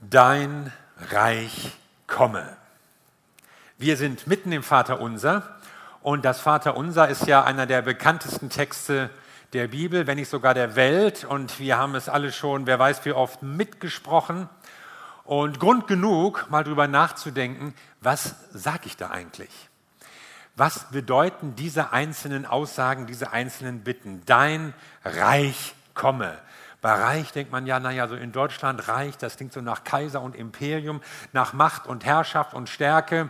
dein Reich komme. Wir sind mitten im Vater Unser und das Vater Unser ist ja einer der bekanntesten Texte der Bibel, wenn nicht sogar der Welt und wir haben es alle schon, wer weiß wie oft, mitgesprochen und Grund genug, mal drüber nachzudenken, was sage ich da eigentlich? Was bedeuten diese einzelnen Aussagen, diese einzelnen Bitten? Dein Reich komme. Bei Reich denkt man ja, naja, so in Deutschland Reich, das klingt so nach Kaiser und Imperium, nach Macht und Herrschaft und Stärke.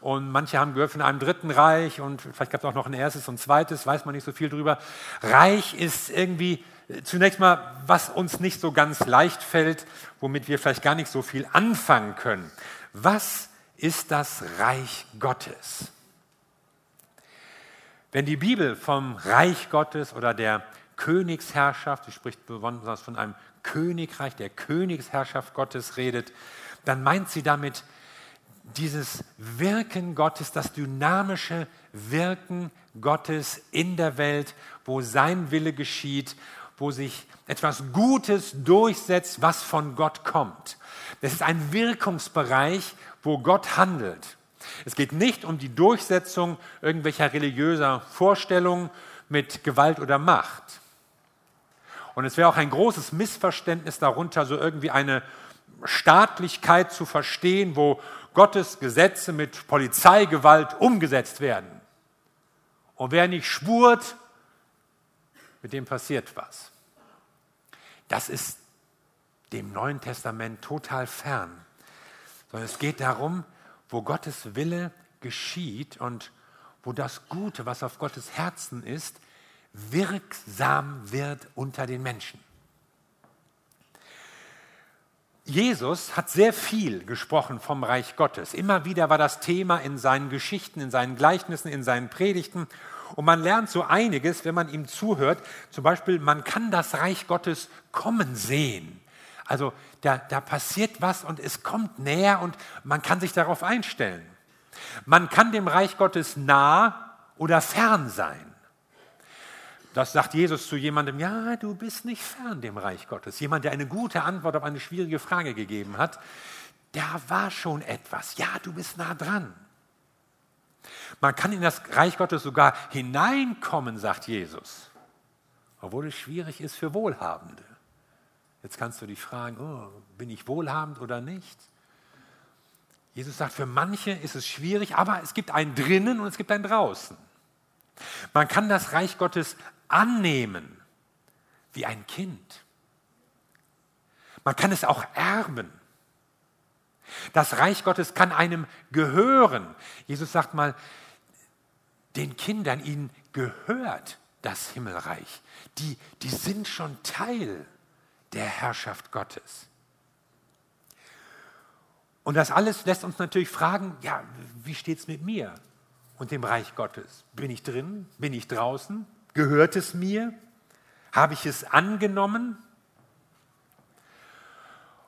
Und manche haben gehört von einem dritten Reich und vielleicht gab es auch noch ein erstes und zweites, weiß man nicht so viel drüber. Reich ist irgendwie äh, zunächst mal, was uns nicht so ganz leicht fällt, womit wir vielleicht gar nicht so viel anfangen können. Was ist das Reich Gottes? Wenn die Bibel vom Reich Gottes oder der Königsherrschaft, sie spricht besonders von einem Königreich, der Königsherrschaft Gottes redet, dann meint sie damit dieses Wirken Gottes, das dynamische Wirken Gottes in der Welt, wo sein Wille geschieht, wo sich etwas Gutes durchsetzt, was von Gott kommt. Das ist ein Wirkungsbereich, wo Gott handelt. Es geht nicht um die Durchsetzung irgendwelcher religiöser Vorstellungen mit Gewalt oder Macht. Und es wäre auch ein großes Missverständnis darunter, so irgendwie eine Staatlichkeit zu verstehen, wo Gottes Gesetze mit Polizeigewalt umgesetzt werden. Und wer nicht spurt, mit dem passiert was. Das ist dem Neuen Testament total fern. Sondern es geht darum, wo Gottes Wille geschieht und wo das Gute, was auf Gottes Herzen ist, wirksam wird unter den Menschen. Jesus hat sehr viel gesprochen vom Reich Gottes. Immer wieder war das Thema in seinen Geschichten, in seinen Gleichnissen, in seinen Predigten. Und man lernt so einiges, wenn man ihm zuhört. Zum Beispiel, man kann das Reich Gottes kommen sehen. Also da, da passiert was und es kommt näher und man kann sich darauf einstellen. Man kann dem Reich Gottes nah oder fern sein. Das sagt Jesus zu jemandem, ja, du bist nicht fern dem Reich Gottes. Jemand, der eine gute Antwort auf eine schwierige Frage gegeben hat, da war schon etwas. Ja, du bist nah dran. Man kann in das Reich Gottes sogar hineinkommen, sagt Jesus, obwohl es schwierig ist für Wohlhabende. Jetzt kannst du dich fragen, oh, bin ich wohlhabend oder nicht? Jesus sagt, für manche ist es schwierig, aber es gibt einen drinnen und es gibt einen draußen. Man kann das Reich Gottes annehmen wie ein Kind. Man kann es auch erben. Das Reich Gottes kann einem gehören. Jesus sagt mal, den Kindern, ihnen gehört das Himmelreich. Die, die sind schon Teil der Herrschaft Gottes. Und das alles lässt uns natürlich fragen, ja, wie steht es mit mir und dem Reich Gottes? Bin ich drin? Bin ich draußen? Gehört es mir? Habe ich es angenommen?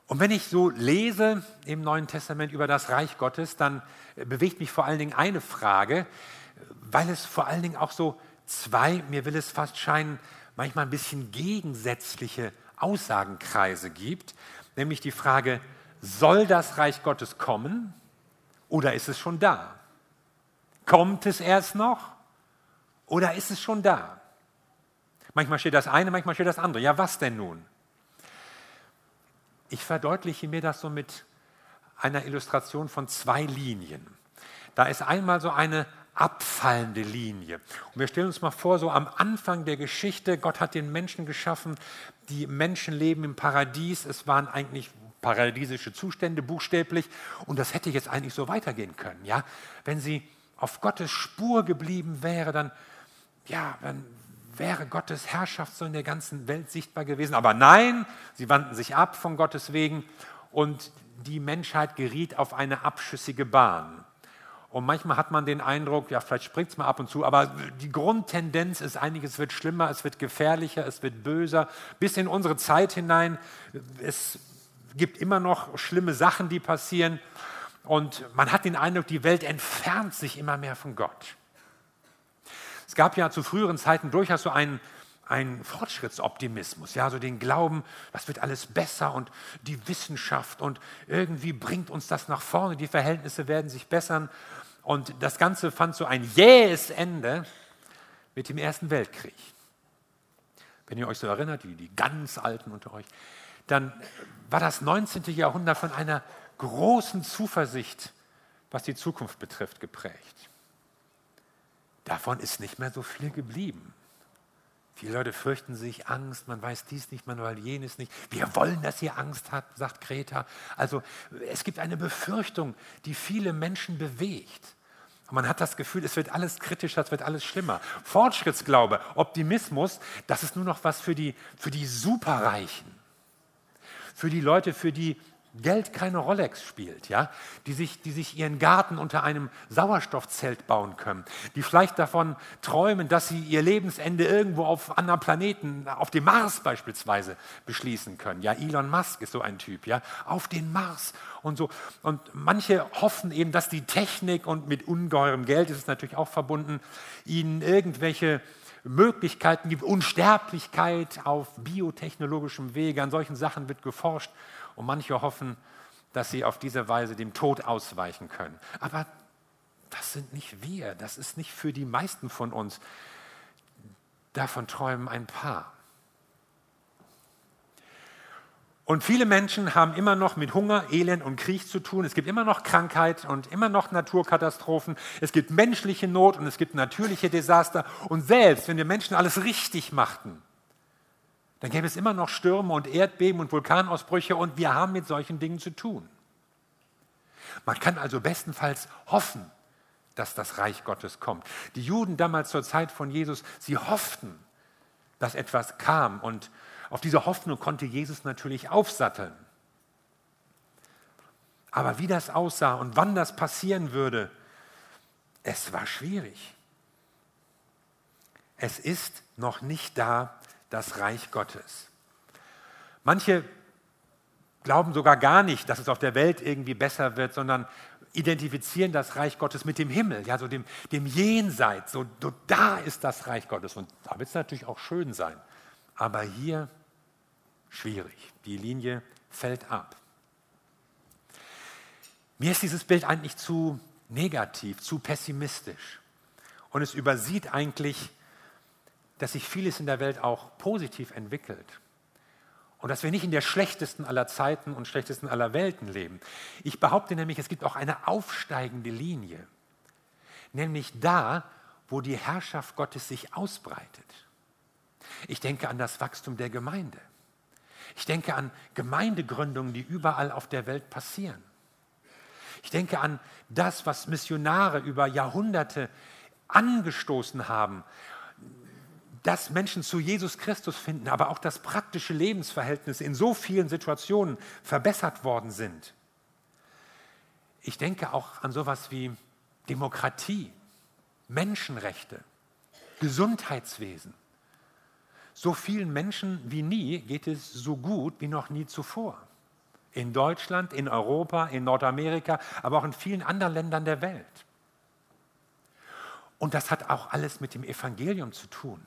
Und wenn ich so lese im Neuen Testament über das Reich Gottes, dann bewegt mich vor allen Dingen eine Frage, weil es vor allen Dingen auch so zwei, mir will es fast scheinen, manchmal ein bisschen gegensätzliche Aussagenkreise gibt, nämlich die Frage, soll das Reich Gottes kommen oder ist es schon da? Kommt es erst noch oder ist es schon da? Manchmal steht das eine, manchmal steht das andere. Ja, was denn nun? Ich verdeutliche mir das so mit einer Illustration von zwei Linien. Da ist einmal so eine abfallende Linie. Und wir stellen uns mal vor, so am Anfang der Geschichte, Gott hat den Menschen geschaffen, die Menschen leben im Paradies, es waren eigentlich paradiesische Zustände buchstäblich und das hätte jetzt eigentlich so weitergehen können. Ja? Wenn sie auf Gottes Spur geblieben wäre, dann, ja, dann wäre Gottes Herrschaft so in der ganzen Welt sichtbar gewesen. Aber nein, sie wandten sich ab von Gottes wegen und die Menschheit geriet auf eine abschüssige Bahn. Und manchmal hat man den Eindruck, ja, vielleicht springt es mal ab und zu, aber die Grundtendenz ist eigentlich, es wird schlimmer, es wird gefährlicher, es wird böser, bis in unsere Zeit hinein. Es gibt immer noch schlimme Sachen, die passieren. Und man hat den Eindruck, die Welt entfernt sich immer mehr von Gott. Es gab ja zu früheren Zeiten durchaus so einen, ein Fortschrittsoptimismus, ja, so den Glauben, das wird alles besser und die Wissenschaft und irgendwie bringt uns das nach vorne, die Verhältnisse werden sich bessern. Und das Ganze fand so ein jähes Ende mit dem Ersten Weltkrieg. Wenn ihr euch so erinnert, die, die ganz Alten unter euch, dann war das 19. Jahrhundert von einer großen Zuversicht, was die Zukunft betrifft, geprägt. Davon ist nicht mehr so viel geblieben. Viele Leute fürchten sich Angst, man weiß dies nicht, man weiß jenes nicht. Wir wollen, dass ihr Angst habt, sagt Greta. Also es gibt eine Befürchtung, die viele Menschen bewegt. Und man hat das Gefühl, es wird alles kritischer, es wird alles schlimmer. Fortschrittsglaube, Optimismus, das ist nur noch was für die, für die Superreichen. Für die Leute, für die Geld keine Rolex spielt, ja, die sich, die sich ihren Garten unter einem Sauerstoffzelt bauen können, die vielleicht davon träumen, dass sie ihr Lebensende irgendwo auf anderen Planeten, auf dem Mars beispielsweise, beschließen können. Ja, Elon Musk ist so ein Typ, ja, auf den Mars und so. Und manche hoffen eben, dass die Technik und mit ungeheurem Geld ist es natürlich auch verbunden, ihnen irgendwelche Möglichkeiten gibt, Unsterblichkeit auf biotechnologischem Wege, an solchen Sachen wird geforscht und manche hoffen, dass sie auf diese Weise dem Tod ausweichen können. Aber das sind nicht wir, das ist nicht für die meisten von uns. Davon träumen ein paar. Und viele Menschen haben immer noch mit Hunger, Elend und Krieg zu tun. Es gibt immer noch Krankheit und immer noch Naturkatastrophen. Es gibt menschliche Not und es gibt natürliche Desaster. Und selbst wenn wir Menschen alles richtig machten, dann gäbe es immer noch Stürme und Erdbeben und Vulkanausbrüche und wir haben mit solchen Dingen zu tun. Man kann also bestenfalls hoffen, dass das Reich Gottes kommt. Die Juden damals zur Zeit von Jesus, sie hofften, dass etwas kam und auf diese Hoffnung konnte Jesus natürlich aufsatteln. Aber wie das aussah und wann das passieren würde, es war schwierig. Es ist noch nicht da, das Reich Gottes. Manche glauben sogar gar nicht, dass es auf der Welt irgendwie besser wird, sondern identifizieren das Reich Gottes mit dem Himmel, ja, so dem, dem Jenseits, so, so da ist das Reich Gottes. Und da wird es natürlich auch schön sein. Aber hier schwierig. Die Linie fällt ab. Mir ist dieses Bild eigentlich zu negativ, zu pessimistisch. Und es übersieht eigentlich dass sich vieles in der Welt auch positiv entwickelt. Und dass wir nicht in der schlechtesten aller Zeiten und schlechtesten aller Welten leben. Ich behaupte nämlich, es gibt auch eine aufsteigende Linie. Nämlich da, wo die Herrschaft Gottes sich ausbreitet. Ich denke an das Wachstum der Gemeinde. Ich denke an Gemeindegründungen, die überall auf der Welt passieren. Ich denke an das, was Missionare über Jahrhunderte angestoßen haben dass Menschen zu Jesus Christus finden, aber auch dass praktische Lebensverhältnisse in so vielen Situationen verbessert worden sind. Ich denke auch an sowas wie Demokratie, Menschenrechte, Gesundheitswesen. So vielen Menschen wie nie geht es so gut wie noch nie zuvor. In Deutschland, in Europa, in Nordamerika, aber auch in vielen anderen Ländern der Welt. Und das hat auch alles mit dem Evangelium zu tun.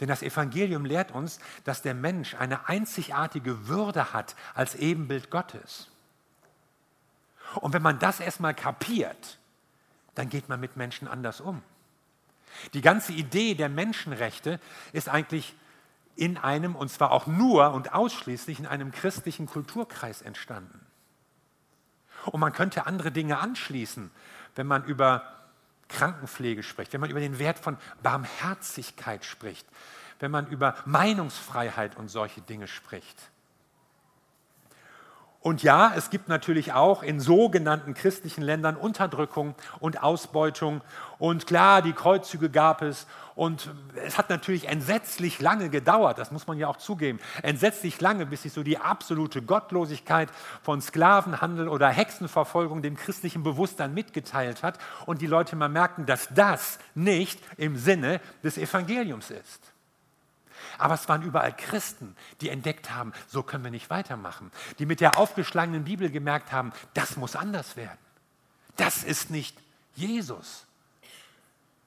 Denn das Evangelium lehrt uns, dass der Mensch eine einzigartige Würde hat als Ebenbild Gottes. Und wenn man das erstmal kapiert, dann geht man mit Menschen anders um. Die ganze Idee der Menschenrechte ist eigentlich in einem, und zwar auch nur und ausschließlich in einem christlichen Kulturkreis entstanden. Und man könnte andere Dinge anschließen, wenn man über Krankenpflege spricht, wenn man über den Wert von Barmherzigkeit spricht, wenn man über Meinungsfreiheit und solche Dinge spricht. Und ja, es gibt natürlich auch in sogenannten christlichen Ländern Unterdrückung und Ausbeutung. Und klar, die Kreuzzüge gab es. Und es hat natürlich entsetzlich lange gedauert, das muss man ja auch zugeben, entsetzlich lange, bis sich so die absolute Gottlosigkeit von Sklavenhandel oder Hexenverfolgung dem christlichen Bewusstsein mitgeteilt hat und die Leute mal merken, dass das nicht im Sinne des Evangeliums ist. Aber es waren überall Christen, die entdeckt haben, so können wir nicht weitermachen. Die mit der aufgeschlagenen Bibel gemerkt haben, das muss anders werden. Das ist nicht Jesus,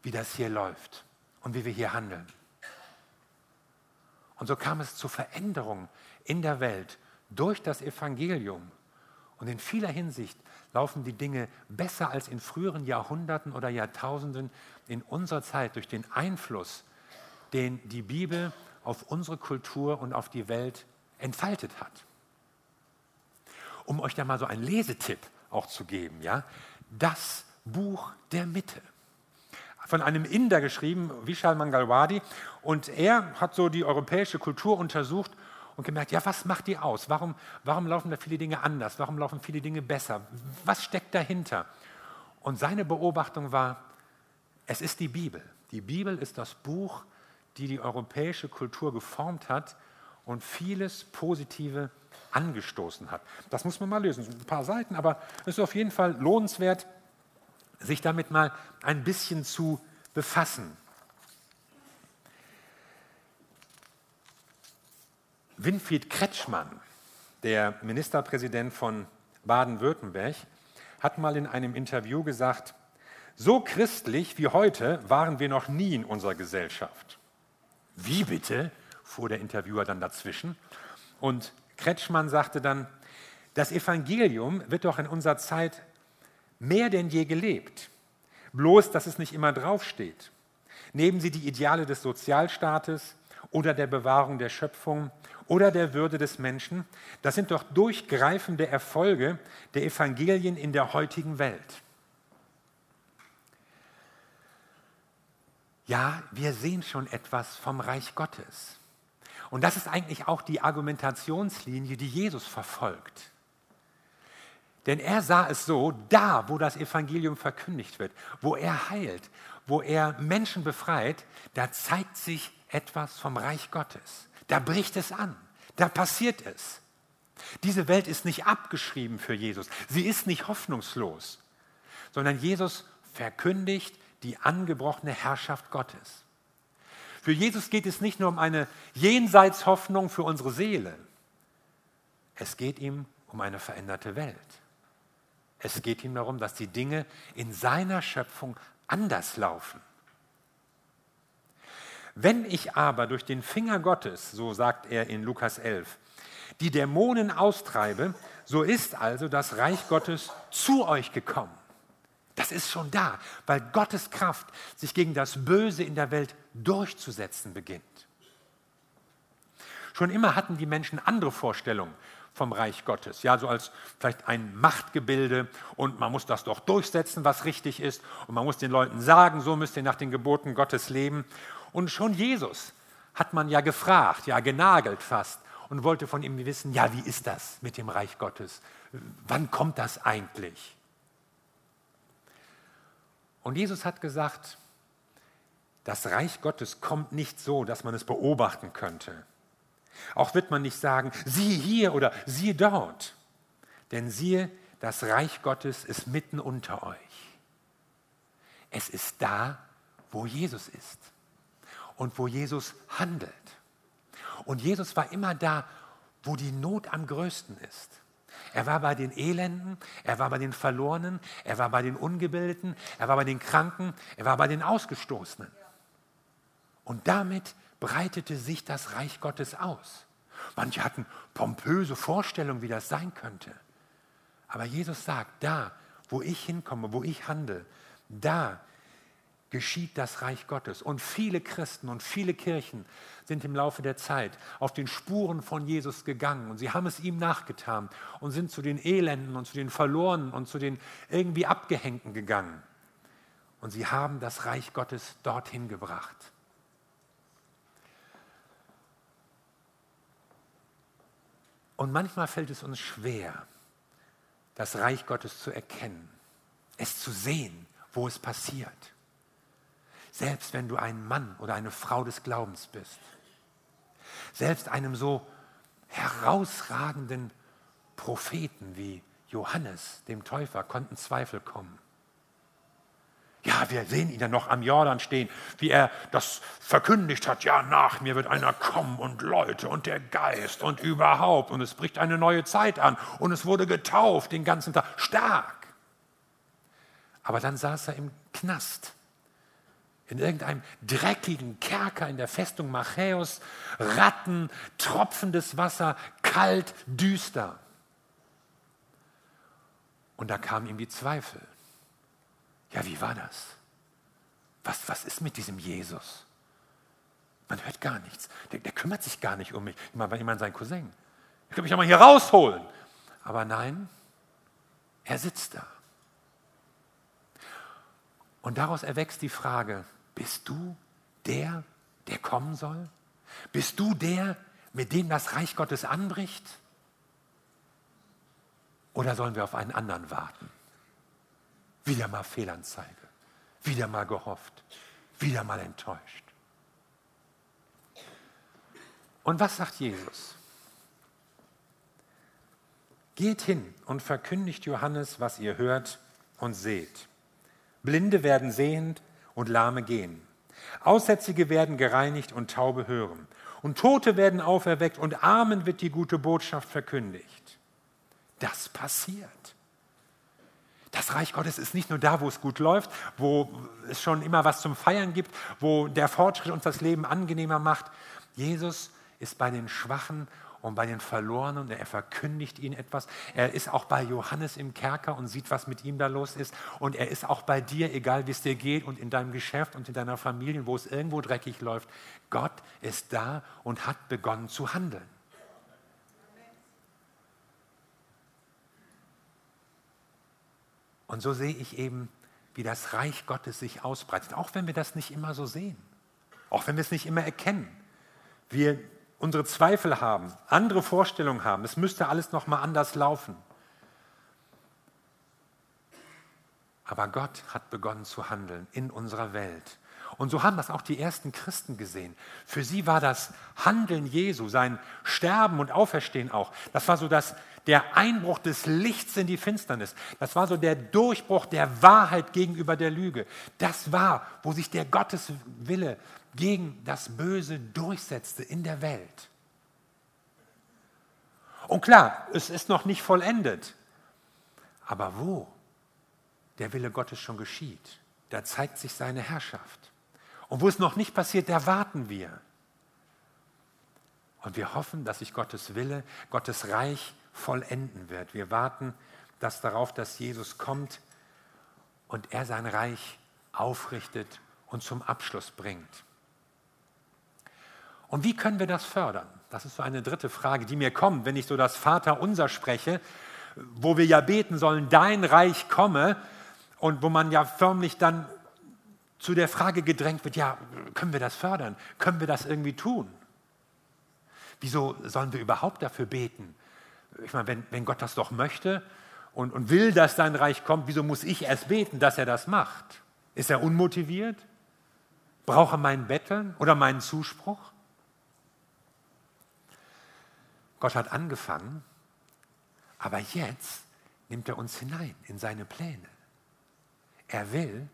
wie das hier läuft und wie wir hier handeln. Und so kam es zu Veränderungen in der Welt durch das Evangelium. Und in vieler Hinsicht laufen die Dinge besser als in früheren Jahrhunderten oder Jahrtausenden in unserer Zeit durch den Einfluss, den die Bibel auf unsere Kultur und auf die Welt entfaltet hat. Um euch da mal so einen Lesetipp auch zu geben, ja, das Buch der Mitte von einem Inder geschrieben, Vishal Mangalwadi, und er hat so die europäische Kultur untersucht und gemerkt, ja, was macht die aus? Warum, warum laufen da viele Dinge anders? Warum laufen viele Dinge besser? Was steckt dahinter? Und seine Beobachtung war, es ist die Bibel. Die Bibel ist das Buch, die die europäische Kultur geformt hat und vieles Positive angestoßen hat. Das muss man mal lösen. Ein paar Seiten, aber es ist auf jeden Fall lohnenswert, sich damit mal ein bisschen zu befassen. Winfried Kretschmann, der Ministerpräsident von Baden-Württemberg, hat mal in einem Interview gesagt, so christlich wie heute waren wir noch nie in unserer Gesellschaft. Wie bitte? fuhr der Interviewer dann dazwischen. Und Kretschmann sagte dann, das Evangelium wird doch in unserer Zeit mehr denn je gelebt. Bloß, dass es nicht immer draufsteht. Nehmen Sie die Ideale des Sozialstaates oder der Bewahrung der Schöpfung oder der Würde des Menschen. Das sind doch durchgreifende Erfolge der Evangelien in der heutigen Welt. Ja, wir sehen schon etwas vom Reich Gottes. Und das ist eigentlich auch die Argumentationslinie, die Jesus verfolgt. Denn er sah es so, da, wo das Evangelium verkündigt wird, wo er heilt, wo er Menschen befreit, da zeigt sich etwas vom Reich Gottes. Da bricht es an, da passiert es. Diese Welt ist nicht abgeschrieben für Jesus, sie ist nicht hoffnungslos, sondern Jesus verkündigt die angebrochene Herrschaft Gottes. Für Jesus geht es nicht nur um eine Jenseitshoffnung für unsere Seele, es geht ihm um eine veränderte Welt. Es geht ihm darum, dass die Dinge in seiner Schöpfung anders laufen. Wenn ich aber durch den Finger Gottes, so sagt er in Lukas 11, die Dämonen austreibe, so ist also das Reich Gottes zu euch gekommen. Das ist schon da, weil Gottes Kraft sich gegen das Böse in der Welt durchzusetzen beginnt. Schon immer hatten die Menschen andere Vorstellungen vom Reich Gottes. Ja, so als vielleicht ein Machtgebilde und man muss das doch durchsetzen, was richtig ist und man muss den Leuten sagen, so müsst ihr nach den Geboten Gottes leben. Und schon Jesus hat man ja gefragt, ja genagelt fast und wollte von ihm wissen, ja, wie ist das mit dem Reich Gottes? Wann kommt das eigentlich? Und Jesus hat gesagt, das Reich Gottes kommt nicht so, dass man es beobachten könnte. Auch wird man nicht sagen, siehe hier oder siehe dort. Denn siehe, das Reich Gottes ist mitten unter euch. Es ist da, wo Jesus ist und wo Jesus handelt. Und Jesus war immer da, wo die Not am größten ist. Er war bei den Elenden, er war bei den Verlorenen, er war bei den Ungebildeten, er war bei den Kranken, er war bei den Ausgestoßenen. Und damit breitete sich das Reich Gottes aus. Manche hatten pompöse Vorstellungen, wie das sein könnte. Aber Jesus sagt, da, wo ich hinkomme, wo ich handle, da geschieht das Reich Gottes. Und viele Christen und viele Kirchen sind im Laufe der Zeit auf den Spuren von Jesus gegangen und sie haben es ihm nachgetan und sind zu den Elenden und zu den Verlorenen und zu den irgendwie Abgehängten gegangen. Und sie haben das Reich Gottes dorthin gebracht. Und manchmal fällt es uns schwer, das Reich Gottes zu erkennen, es zu sehen, wo es passiert. Selbst wenn du ein Mann oder eine Frau des Glaubens bist. Selbst einem so herausragenden Propheten wie Johannes, dem Täufer, konnten Zweifel kommen. Ja, wir sehen ihn dann noch am Jordan stehen, wie er das verkündigt hat. Ja, nach mir wird einer kommen und Leute und der Geist und überhaupt. Und es bricht eine neue Zeit an und es wurde getauft den ganzen Tag. Stark. Aber dann saß er im Knast In irgendeinem dreckigen Kerker in der Festung Machäus, Ratten, tropfendes Wasser, kalt, düster. Und da kamen ihm die Zweifel. Ja, wie war das? Was, was ist mit diesem Jesus? Man hört gar nichts. Der, der kümmert sich gar nicht um mich. Ich meine, jemand sein Cousin. Ich kann mich doch mal hier rausholen. Aber nein, er sitzt da. Und daraus erwächst die Frage, bist du der, der kommen soll? Bist du der, mit dem das Reich Gottes anbricht? Oder sollen wir auf einen anderen warten? Wieder mal Fehlanzeige, wieder mal gehofft, wieder mal enttäuscht. Und was sagt Jesus? Geht hin und verkündigt Johannes, was ihr hört und seht. Blinde werden sehend und Lahme gehen. Aussätzige werden gereinigt und Taube hören. Und Tote werden auferweckt und Armen wird die gute Botschaft verkündigt. Das passiert. Das Reich Gottes ist nicht nur da, wo es gut läuft, wo es schon immer was zum Feiern gibt, wo der Fortschritt uns das Leben angenehmer macht. Jesus ist bei den Schwachen und bei den Verlorenen er verkündigt ihnen etwas. Er ist auch bei Johannes im Kerker und sieht, was mit ihm da los ist. Und er ist auch bei dir, egal wie es dir geht und in deinem Geschäft und in deiner Familie, wo es irgendwo dreckig läuft. Gott ist da und hat begonnen zu handeln. Und so sehe ich eben, wie das Reich Gottes sich ausbreitet, auch wenn wir das nicht immer so sehen, auch wenn wir es nicht immer erkennen. Wir unsere Zweifel haben, andere Vorstellungen haben, es müsste alles noch mal anders laufen. Aber Gott hat begonnen zu handeln in unserer Welt. Und so haben das auch die ersten Christen gesehen. Für sie war das Handeln Jesu, sein Sterben und Auferstehen auch, das war so das, der Einbruch des Lichts in die Finsternis. Das war so der Durchbruch der Wahrheit gegenüber der Lüge. Das war, wo sich der Gotteswille gegen das Böse durchsetzte in der Welt. Und klar, es ist noch nicht vollendet. Aber wo der Wille Gottes schon geschieht, da zeigt sich seine Herrschaft. Und wo es noch nicht passiert, da warten wir. Und wir hoffen, dass sich Gottes Wille, Gottes Reich vollenden wird. Wir warten dass darauf, dass Jesus kommt und er sein Reich aufrichtet und zum Abschluss bringt. Und wie können wir das fördern? Das ist so eine dritte Frage, die mir kommt, wenn ich so das Vaterunser spreche, wo wir ja beten sollen, dein Reich komme und wo man ja förmlich dann zu der Frage gedrängt wird, ja, können wir das fördern? Können wir das irgendwie tun? Wieso sollen wir überhaupt dafür beten? Ich meine, wenn, wenn Gott das doch möchte und, und will, dass sein Reich kommt, wieso muss ich erst beten, dass er das macht? Ist er unmotiviert? Braucht er meinen Betteln oder meinen Zuspruch? Gott hat angefangen, aber jetzt nimmt er uns hinein in seine Pläne. Er will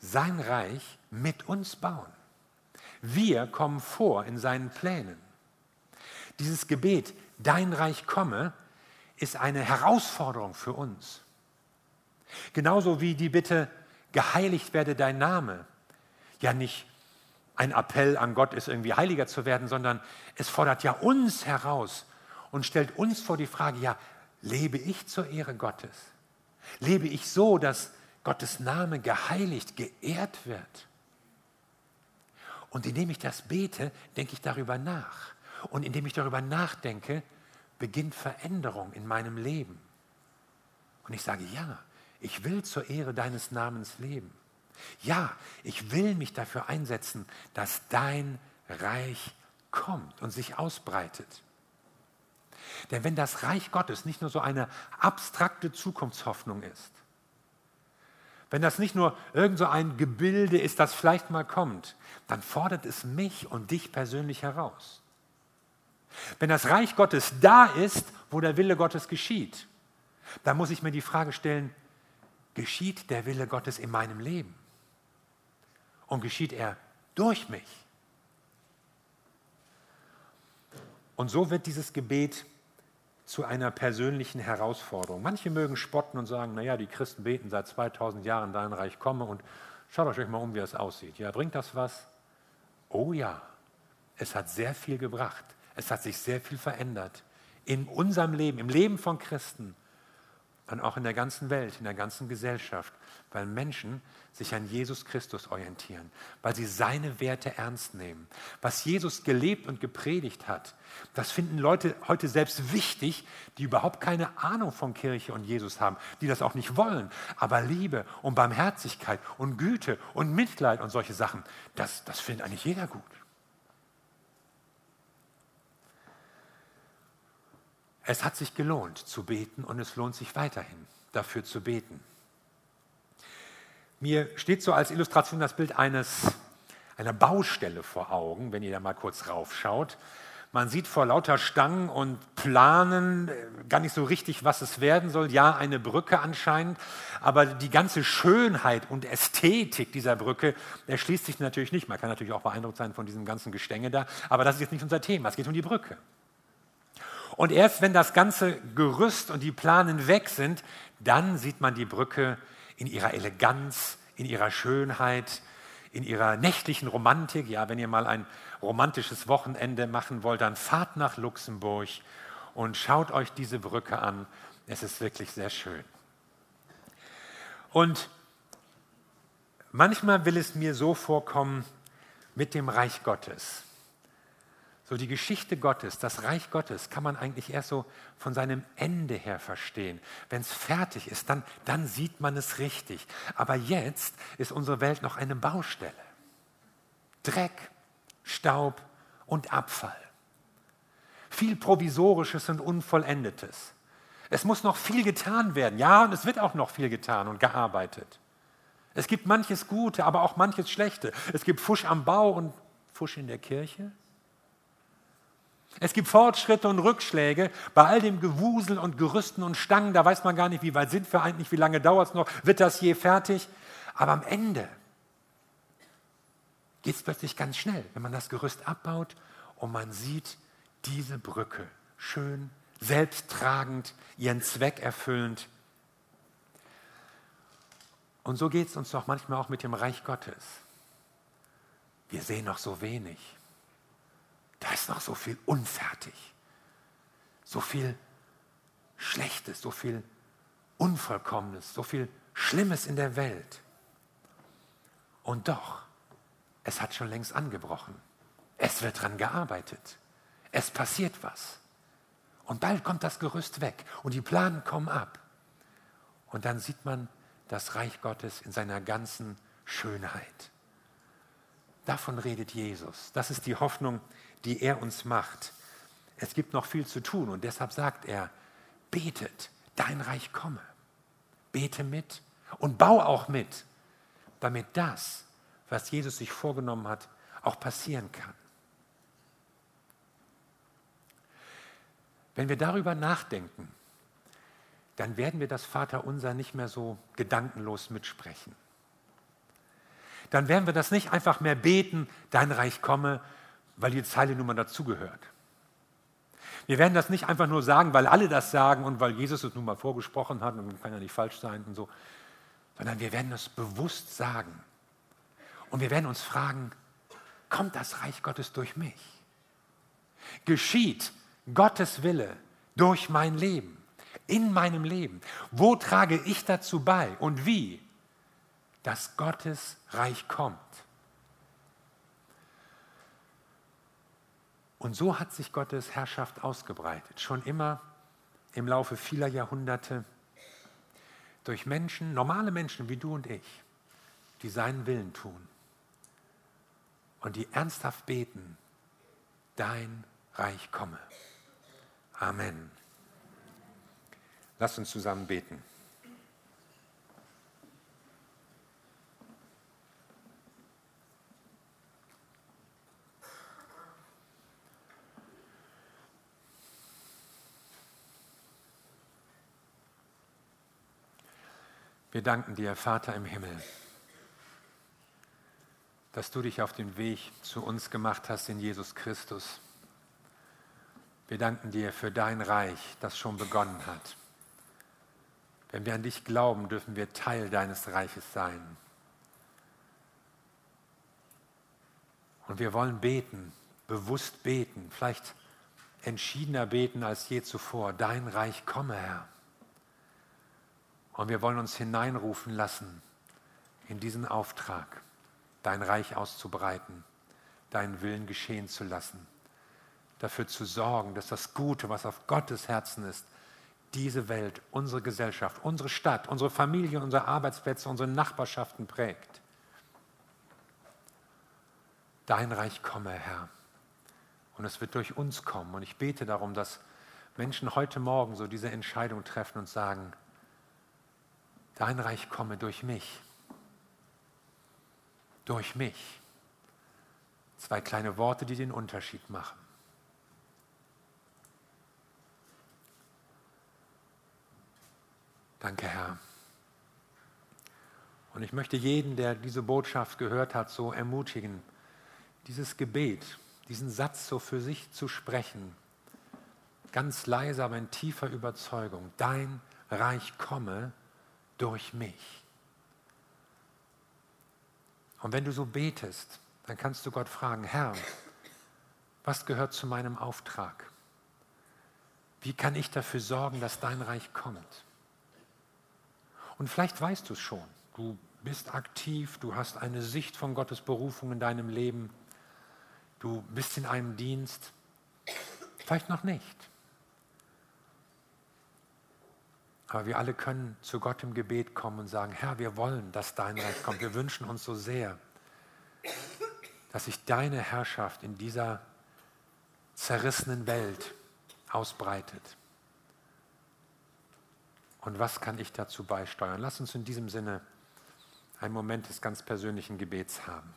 sein Reich mit uns bauen. Wir kommen vor in seinen Plänen. Dieses Gebet, dein Reich komme, ist eine Herausforderung für uns. Genauso wie die Bitte, geheiligt werde dein Name, ja nicht ein Appell an Gott ist, irgendwie heiliger zu werden, sondern es fordert ja uns heraus, und stellt uns vor die Frage, ja, lebe ich zur Ehre Gottes? Lebe ich so, dass Gottes Name geheiligt, geehrt wird? Und indem ich das bete, denke ich darüber nach. Und indem ich darüber nachdenke, beginnt Veränderung in meinem Leben. Und ich sage, ja, ich will zur Ehre deines Namens leben. Ja, ich will mich dafür einsetzen, dass dein Reich kommt und sich ausbreitet. Denn wenn das Reich Gottes nicht nur so eine abstrakte Zukunftshoffnung ist, wenn das nicht nur irgend so ein Gebilde ist, das vielleicht mal kommt, dann fordert es mich und dich persönlich heraus. Wenn das Reich Gottes da ist, wo der Wille Gottes geschieht, dann muss ich mir die Frage stellen, geschieht der Wille Gottes in meinem Leben? Und geschieht er durch mich? Und so wird dieses Gebet zu einer persönlichen Herausforderung. Manche mögen spotten und sagen, naja, die Christen beten seit 2000 Jahren, dein Reich komme und Schaut euch mal um, wie das aussieht. Ja, bringt das was? Oh ja, es hat sehr viel gebracht. Es hat sich sehr viel verändert. In unserem Leben, im Leben von Christen und auch in der ganzen Welt, in der ganzen Gesellschaft, weil Menschen sich an Jesus Christus orientieren, weil sie seine Werte ernst nehmen. Was Jesus gelebt und gepredigt hat, das finden Leute heute selbst wichtig, die überhaupt keine Ahnung von Kirche und Jesus haben, die das auch nicht wollen. Aber Liebe und Barmherzigkeit und Güte und Mitleid und solche Sachen, das, das findet eigentlich jeder gut. Es hat sich gelohnt zu beten und es lohnt sich weiterhin dafür zu beten. Mir steht so als Illustration das Bild eines, einer Baustelle vor Augen, wenn ihr da mal kurz raufschaut. Man sieht vor lauter Stangen und Planen äh, gar nicht so richtig, was es werden soll. Ja, eine Brücke anscheinend, aber die ganze Schönheit und Ästhetik dieser Brücke erschließt sich natürlich nicht. Man kann natürlich auch beeindruckt sein von diesem ganzen Gestänge da, aber das ist jetzt nicht unser Thema. Es geht um die Brücke. Und erst wenn das ganze Gerüst und die Planen weg sind, dann sieht man die Brücke in ihrer Eleganz, in ihrer Schönheit, in ihrer nächtlichen Romantik. Ja, wenn ihr mal ein romantisches Wochenende machen wollt, dann fahrt nach Luxemburg und schaut euch diese Brücke an. Es ist wirklich sehr schön. Und manchmal will es mir so vorkommen mit dem Reich Gottes. So die Geschichte Gottes, das Reich Gottes kann man eigentlich erst so von seinem Ende her verstehen. Wenn es fertig ist, dann, dann sieht man es richtig. Aber jetzt ist unsere Welt noch eine Baustelle. Dreck, Staub und Abfall. Viel Provisorisches und Unvollendetes. Es muss noch viel getan werden. Ja, und es wird auch noch viel getan und gearbeitet. Es gibt manches Gute, aber auch manches Schlechte. Es gibt Fusch am Bau und Fusch in der Kirche. Es gibt Fortschritte und Rückschläge bei all dem Gewusel und Gerüsten und Stangen. Da weiß man gar nicht, wie weit sind wir eigentlich, wie lange dauert es noch, wird das je fertig. Aber am Ende geht es plötzlich ganz schnell, wenn man das Gerüst abbaut und man sieht diese Brücke schön, selbsttragend, ihren Zweck erfüllend. Und so geht es uns doch manchmal auch mit dem Reich Gottes. Wir sehen noch so wenig. Da ist noch so viel unfertig, so viel Schlechtes, so viel Unvollkommenes, so viel Schlimmes in der Welt. Und doch, es hat schon längst angebrochen. Es wird dran gearbeitet. Es passiert was. Und bald kommt das Gerüst weg und die Planen kommen ab. Und dann sieht man das Reich Gottes in seiner ganzen Schönheit. Davon redet Jesus. Das ist die Hoffnung, die er uns macht. Es gibt noch viel zu tun und deshalb sagt er, betet, dein Reich komme. Bete mit und bau auch mit, damit das, was Jesus sich vorgenommen hat, auch passieren kann. Wenn wir darüber nachdenken, dann werden wir das Vaterunser nicht mehr so gedankenlos mitsprechen. Dann werden wir das nicht einfach mehr beten, dein Reich komme, weil die Zeile nun mal dazugehört. Wir werden das nicht einfach nur sagen, weil alle das sagen und weil Jesus es nun mal vorgesprochen hat und kann ja nicht falsch sein und so, sondern wir werden es bewusst sagen. Und wir werden uns fragen, kommt das Reich Gottes durch mich? Geschieht Gottes Wille durch mein Leben, in meinem Leben? Wo trage ich dazu bei und wie, dass Gottes Reich kommt? Und so hat sich Gottes Herrschaft ausgebreitet, schon immer im Laufe vieler Jahrhunderte durch Menschen, normale Menschen wie du und ich, die seinen Willen tun und die ernsthaft beten, dein Reich komme. Amen. Lass uns zusammen beten. Wir danken dir, Vater im Himmel, dass du dich auf den Weg zu uns gemacht hast in Jesus Christus. Wir danken dir für dein Reich, das schon begonnen hat. Wenn wir an dich glauben, dürfen wir Teil deines Reiches sein. Und wir wollen beten, bewusst beten, vielleicht entschiedener beten als je zuvor. Dein Reich komme, Herr. Und wir wollen uns hineinrufen lassen in diesen Auftrag, dein Reich auszubreiten, deinen Willen geschehen zu lassen, dafür zu sorgen, dass das Gute, was auf Gottes Herzen ist, diese Welt, unsere Gesellschaft, unsere Stadt, unsere Familie, unsere Arbeitsplätze, unsere Nachbarschaften prägt. Dein Reich komme, Herr. Und es wird durch uns kommen. Und ich bete darum, dass Menschen heute Morgen so diese Entscheidung treffen und sagen, dein Reich komme durch mich. Durch mich. Zwei kleine Worte, die den Unterschied machen. Danke, Herr. Und ich möchte jeden, der diese Botschaft gehört hat, so ermutigen, dieses Gebet, diesen Satz so für sich zu sprechen, ganz leise, aber in tiefer Überzeugung, dein Reich komme durch mich. Und wenn du so betest, dann kannst du Gott fragen, Herr, was gehört zu meinem Auftrag? Wie kann ich dafür sorgen, dass dein Reich kommt? Und vielleicht weißt du es schon. Du bist aktiv, du hast eine Sicht von Gottes Berufung in deinem Leben. Du bist in einem Dienst. Vielleicht noch nicht. Aber wir alle können zu Gott im Gebet kommen und sagen, Herr, wir wollen, dass dein Reich kommt. Wir wünschen uns so sehr, dass sich deine Herrschaft in dieser zerrissenen Welt ausbreitet. Und was kann ich dazu beisteuern? Lass uns in diesem Sinne einen Moment des ganz persönlichen Gebets haben.